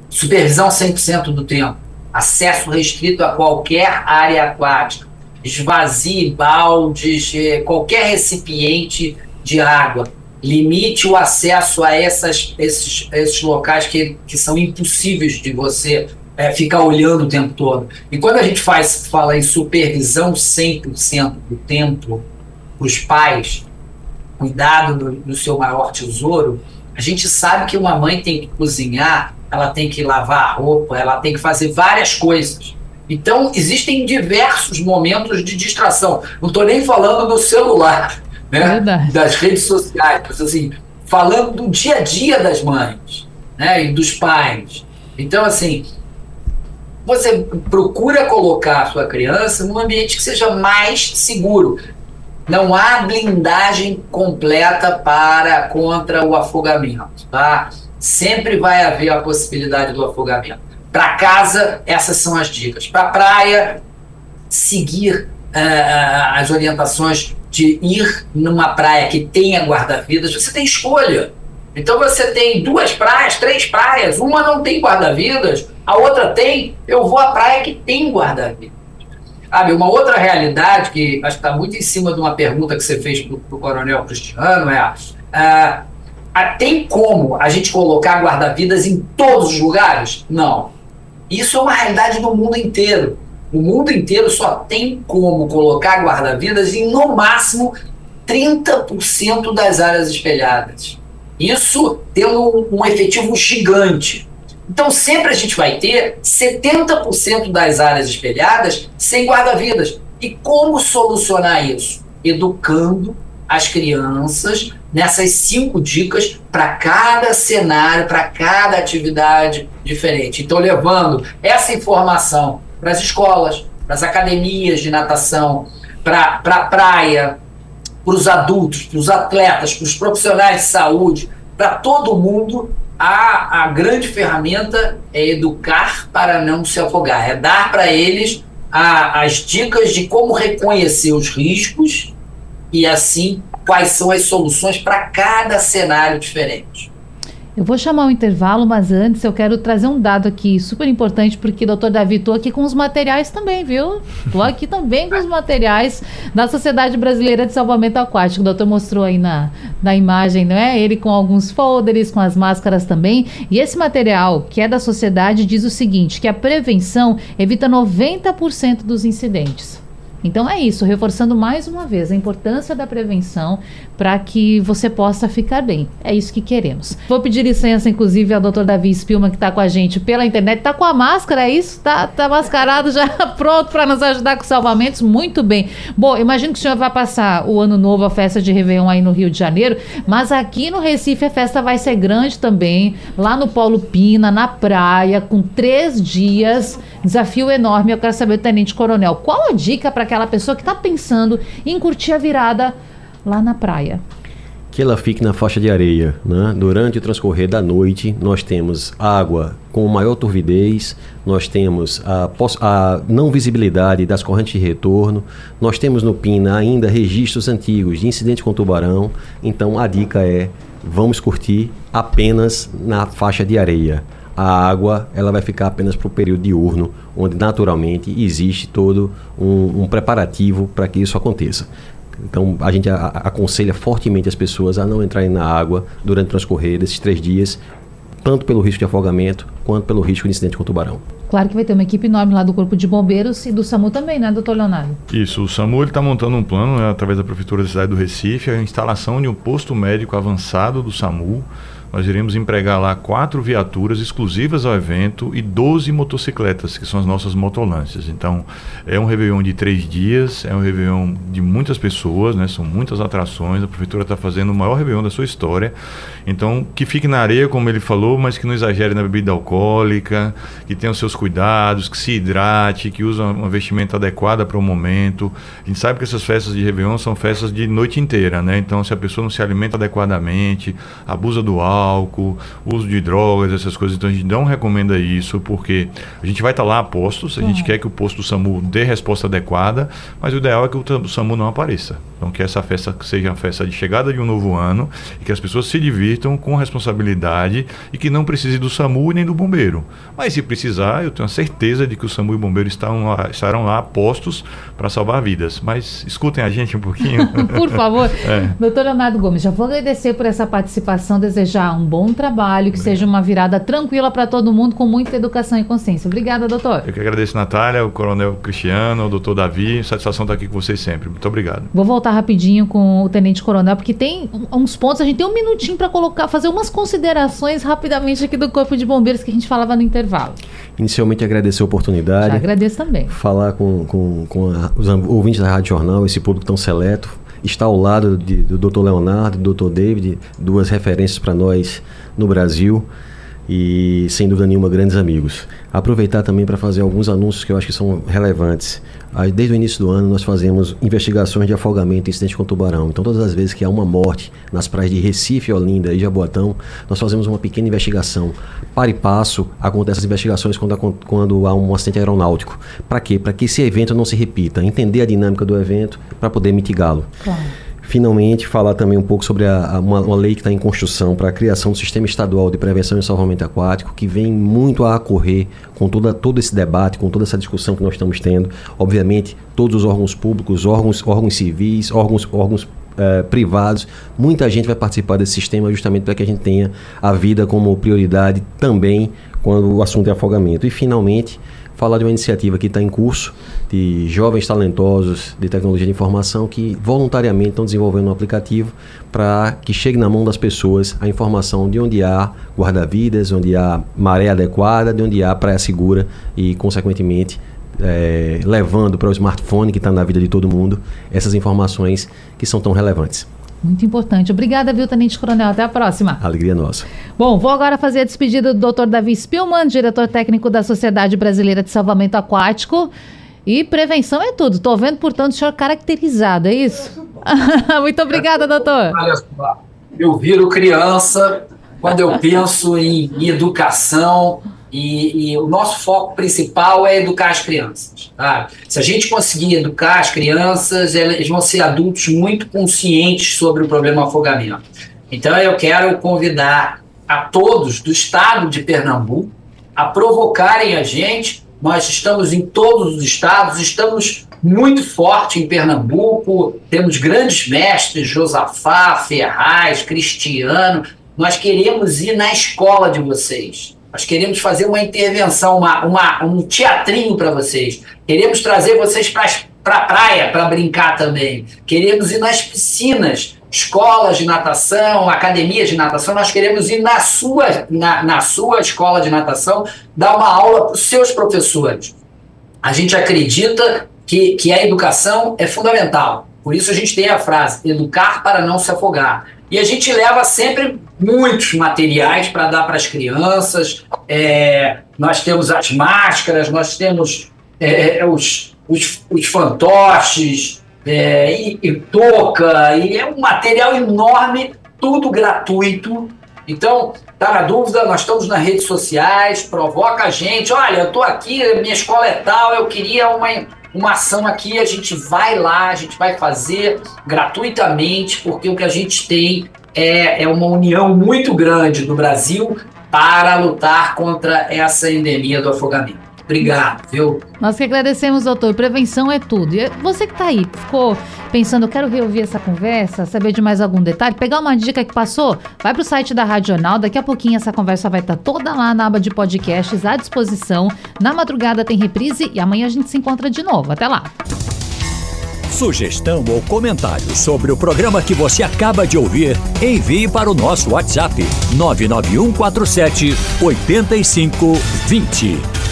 supervisão 100% do tempo, acesso restrito a qualquer área aquática, esvazie baldes, eh, qualquer recipiente de água limite o acesso a essas, esses, esses locais que, que são impossíveis de você é, ficar olhando o tempo todo. E quando a gente faz, fala em supervisão 100% do tempo, os pais, cuidado do, do seu maior tesouro, a gente sabe que uma mãe tem que cozinhar, ela tem que lavar a roupa, ela tem que fazer várias coisas. Então, existem diversos momentos de distração. Não estou nem falando do celular né? das redes sociais, assim, falando do dia a dia das mães né? e dos pais. Então, assim, você procura colocar a sua criança num ambiente que seja mais seguro. Não há blindagem completa para contra o afogamento, tá? Sempre vai haver a possibilidade do afogamento. Para casa, essas são as dicas. Para praia, seguir uh, as orientações de ir numa praia que tenha guarda-vidas, você tem escolha. Então você tem duas praias, três praias, uma não tem guarda-vidas, a outra tem, eu vou à praia que tem guarda-vidas. Sabe, uma outra realidade que acho que está muito em cima de uma pergunta que você fez para o Coronel Cristiano é uh, tem como a gente colocar guarda-vidas em todos os lugares? Não. Isso é uma realidade no mundo inteiro. O mundo inteiro só tem como colocar guarda-vidas em no máximo 30% das áreas espelhadas. Isso tendo um, um efetivo gigante. Então sempre a gente vai ter 70% das áreas espelhadas sem guarda-vidas. E como solucionar isso? Educando as crianças nessas cinco dicas para cada cenário, para cada atividade diferente. Então, levando essa informação para as escolas, para as academias de natação, para pra praia, para os adultos, para os atletas, para os profissionais de saúde, para todo mundo, a, a grande ferramenta é educar para não se afogar, é dar para eles a, as dicas de como reconhecer os riscos e assim quais são as soluções para cada cenário diferente. Eu vou chamar o intervalo, mas antes eu quero trazer um dado aqui super importante, porque, doutor Davi, estou aqui com os materiais também, viu? Estou aqui também com os materiais da Sociedade Brasileira de Salvamento Aquático. O doutor mostrou aí na, na imagem, não é? Ele com alguns folders, com as máscaras também. E esse material, que é da sociedade, diz o seguinte: que a prevenção evita 90% dos incidentes. Então é isso, reforçando mais uma vez a importância da prevenção para que você possa ficar bem. É isso que queremos. Vou pedir licença, inclusive, ao Dr. Davi Spilman, que está com a gente pela internet. Está com a máscara, é isso? Está tá mascarado já pronto para nos ajudar com salvamentos? Muito bem. Bom, imagino que o senhor vai passar o ano novo, a festa de Réveillon aí no Rio de Janeiro, mas aqui no Recife a festa vai ser grande também, lá no Paulo Pina, na praia, com três dias. Desafio enorme. Eu quero saber, Tenente Coronel, qual a dica para aquela pessoa que está pensando em curtir a virada lá na praia? Que ela fique na faixa de areia. Né? Durante o transcorrer da noite, nós temos água com maior turvidez, nós temos a, a, não visibilidade das correntes de retorno, nós temos no PINA ainda registros antigos de incidente com tubarão. Então a dica é: vamos curtir apenas na faixa de areia a água ela vai ficar apenas para o período diurno, onde naturalmente existe todo um, um preparativo para que isso aconteça. Então a gente a, a, aconselha fortemente as pessoas a não entrarem na água durante o transcorrer desses três dias, tanto pelo risco de afogamento quanto pelo risco de incidente com tubarão. Claro que vai ter uma equipe enorme lá do Corpo de Bombeiros e do SAMU também, né, doutor Leonardo? Isso, o SAMU está montando um plano, né, através da Prefeitura da cidade do Recife, a instalação de um posto médico avançado do SAMU, nós iremos empregar lá quatro viaturas exclusivas ao evento e 12 motocicletas, que são as nossas motolâncias. Então, é um Réveillon de três dias, é um Réveillon de muitas pessoas, né? são muitas atrações. A prefeitura está fazendo o maior Réveillon da sua história. Então, que fique na areia, como ele falou, mas que não exagere na bebida alcoólica, que tenha os seus cuidados, que se hidrate, que use uma vestimenta adequada para o momento. A gente sabe que essas festas de Réveillon são festas de noite inteira, né? Então, se a pessoa não se alimenta adequadamente, abusa do álcool, álcool, uso de drogas, essas coisas. Então a gente não recomenda isso, porque a gente vai estar tá lá a postos, a gente quer que o posto do SAMU dê resposta adequada, mas o ideal é que o SAMU não apareça. Então que essa festa seja uma festa de chegada de um novo ano e que as pessoas se divirtam com responsabilidade e que não precise do SAMU nem do bombeiro. Mas se precisar, eu tenho a certeza de que o SAMU e o bombeiro estão lá, estarão lá postos para salvar vidas. Mas escutem a gente um pouquinho. por favor. É. Doutor Leonardo Gomes, já vou agradecer por essa participação, desejar um bom trabalho, que Obrigado. seja uma virada tranquila para todo mundo, com muita educação e consciência. Obrigada, doutor. Eu que agradeço, Natália, o Coronel Cristiano, o doutor Davi. Satisfação estar aqui com vocês sempre. Muito obrigado. Vou voltar rapidinho com o Tenente Coronel, porque tem uns pontos, a gente tem um minutinho para colocar, fazer umas considerações rapidamente aqui do Corpo de Bombeiros que a gente falava no intervalo. Inicialmente agradecer a oportunidade. Já agradeço também. Falar com, com, com a, os ouvintes da Rádio Jornal, esse público tão seleto está ao lado de, do Dr. Leonardo, do Dr. David, duas referências para nós no Brasil e sem dúvida nenhuma grandes amigos. Aproveitar também para fazer alguns anúncios que eu acho que são relevantes. Desde o início do ano nós fazemos investigações de afogamento e incidente com tubarão. Então todas as vezes que há uma morte nas praias de Recife, Olinda e Jaboatão, nós fazemos uma pequena investigação. Para e passo acontecem essas investigações quando, quando há um acidente aeronáutico. Para quê? Para que esse evento não se repita. Entender a dinâmica do evento para poder mitigá-lo. Claro finalmente falar também um pouco sobre a, a, uma, uma, lei que está em construção para a criação do sistema estadual de prevenção e salvamento aquático, que vem muito a ocorrer com toda, todo esse debate, com toda essa discussão que nós estamos tendo. Obviamente, todos os órgãos públicos, órgãos, órgãos civis, órgãos, órgãos eh, privados, muita gente vai participar desse sistema justamente para que a gente tenha a vida como prioridade também quando o assunto é afogamento. E finalmente, falar de uma iniciativa que está em curso de jovens talentosos de tecnologia de informação que voluntariamente estão desenvolvendo um aplicativo para que chegue na mão das pessoas a informação de onde há guarda-vidas, onde há maré adequada, de onde há praia segura e, consequentemente, é, levando para o smartphone que está na vida de todo mundo essas informações que são tão relevantes. Muito importante. Obrigada, viu, Tenente Coronel. Até a próxima. Alegria nossa. Bom, vou agora fazer a despedida do Dr. Davi Spillman, diretor técnico da Sociedade Brasileira de Salvamento Aquático. E prevenção é tudo. Estou vendo, portanto, o senhor caracterizado, é isso? Muito obrigada, doutor. Olha só, eu viro criança quando eu penso em educação, e, e, o nosso foco principal é educar as crianças. Tá? Se a gente conseguir educar as crianças, eles vão ser adultos muito conscientes sobre o problema afogamento. Então, eu quero convidar a todos do estado de Pernambuco a provocarem a gente. Nós estamos em todos os estados, estamos muito forte em Pernambuco, temos grandes mestres, Josafá, Ferraz, Cristiano. Nós queremos ir na escola de vocês. Nós queremos fazer uma intervenção, uma, uma um teatrinho para vocês. Queremos trazer vocês para a praia para brincar também. Queremos ir nas piscinas, escolas de natação, academias de natação. Nós queremos ir na sua, na, na sua escola de natação dar uma aula para os seus professores. A gente acredita que, que a educação é fundamental. Por isso a gente tem a frase: educar para não se afogar. E a gente leva sempre muitos materiais para dar para as crianças. É, nós temos as máscaras, nós temos é, os, os, os fantoches, é, e, e e é um material enorme, tudo gratuito. Então, tá na dúvida, nós estamos nas redes sociais, provoca a gente. Olha, eu estou aqui, minha escola é tal, eu queria uma, uma ação aqui, a gente vai lá, a gente vai fazer gratuitamente, porque o que a gente tem é, é uma união muito grande do Brasil para lutar contra essa endemia do afogamento. Obrigado, viu? Nós que agradecemos, doutor. Prevenção é tudo. E você que está aí, ficou pensando, quero reouvir essa conversa, saber de mais algum detalhe, pegar uma dica que passou, vai para o site da Radional. Daqui a pouquinho essa conversa vai estar tá toda lá na aba de podcasts à disposição. Na madrugada tem reprise e amanhã a gente se encontra de novo. Até lá. Sugestão ou comentário sobre o programa que você acaba de ouvir, envie para o nosso WhatsApp 99147 8520.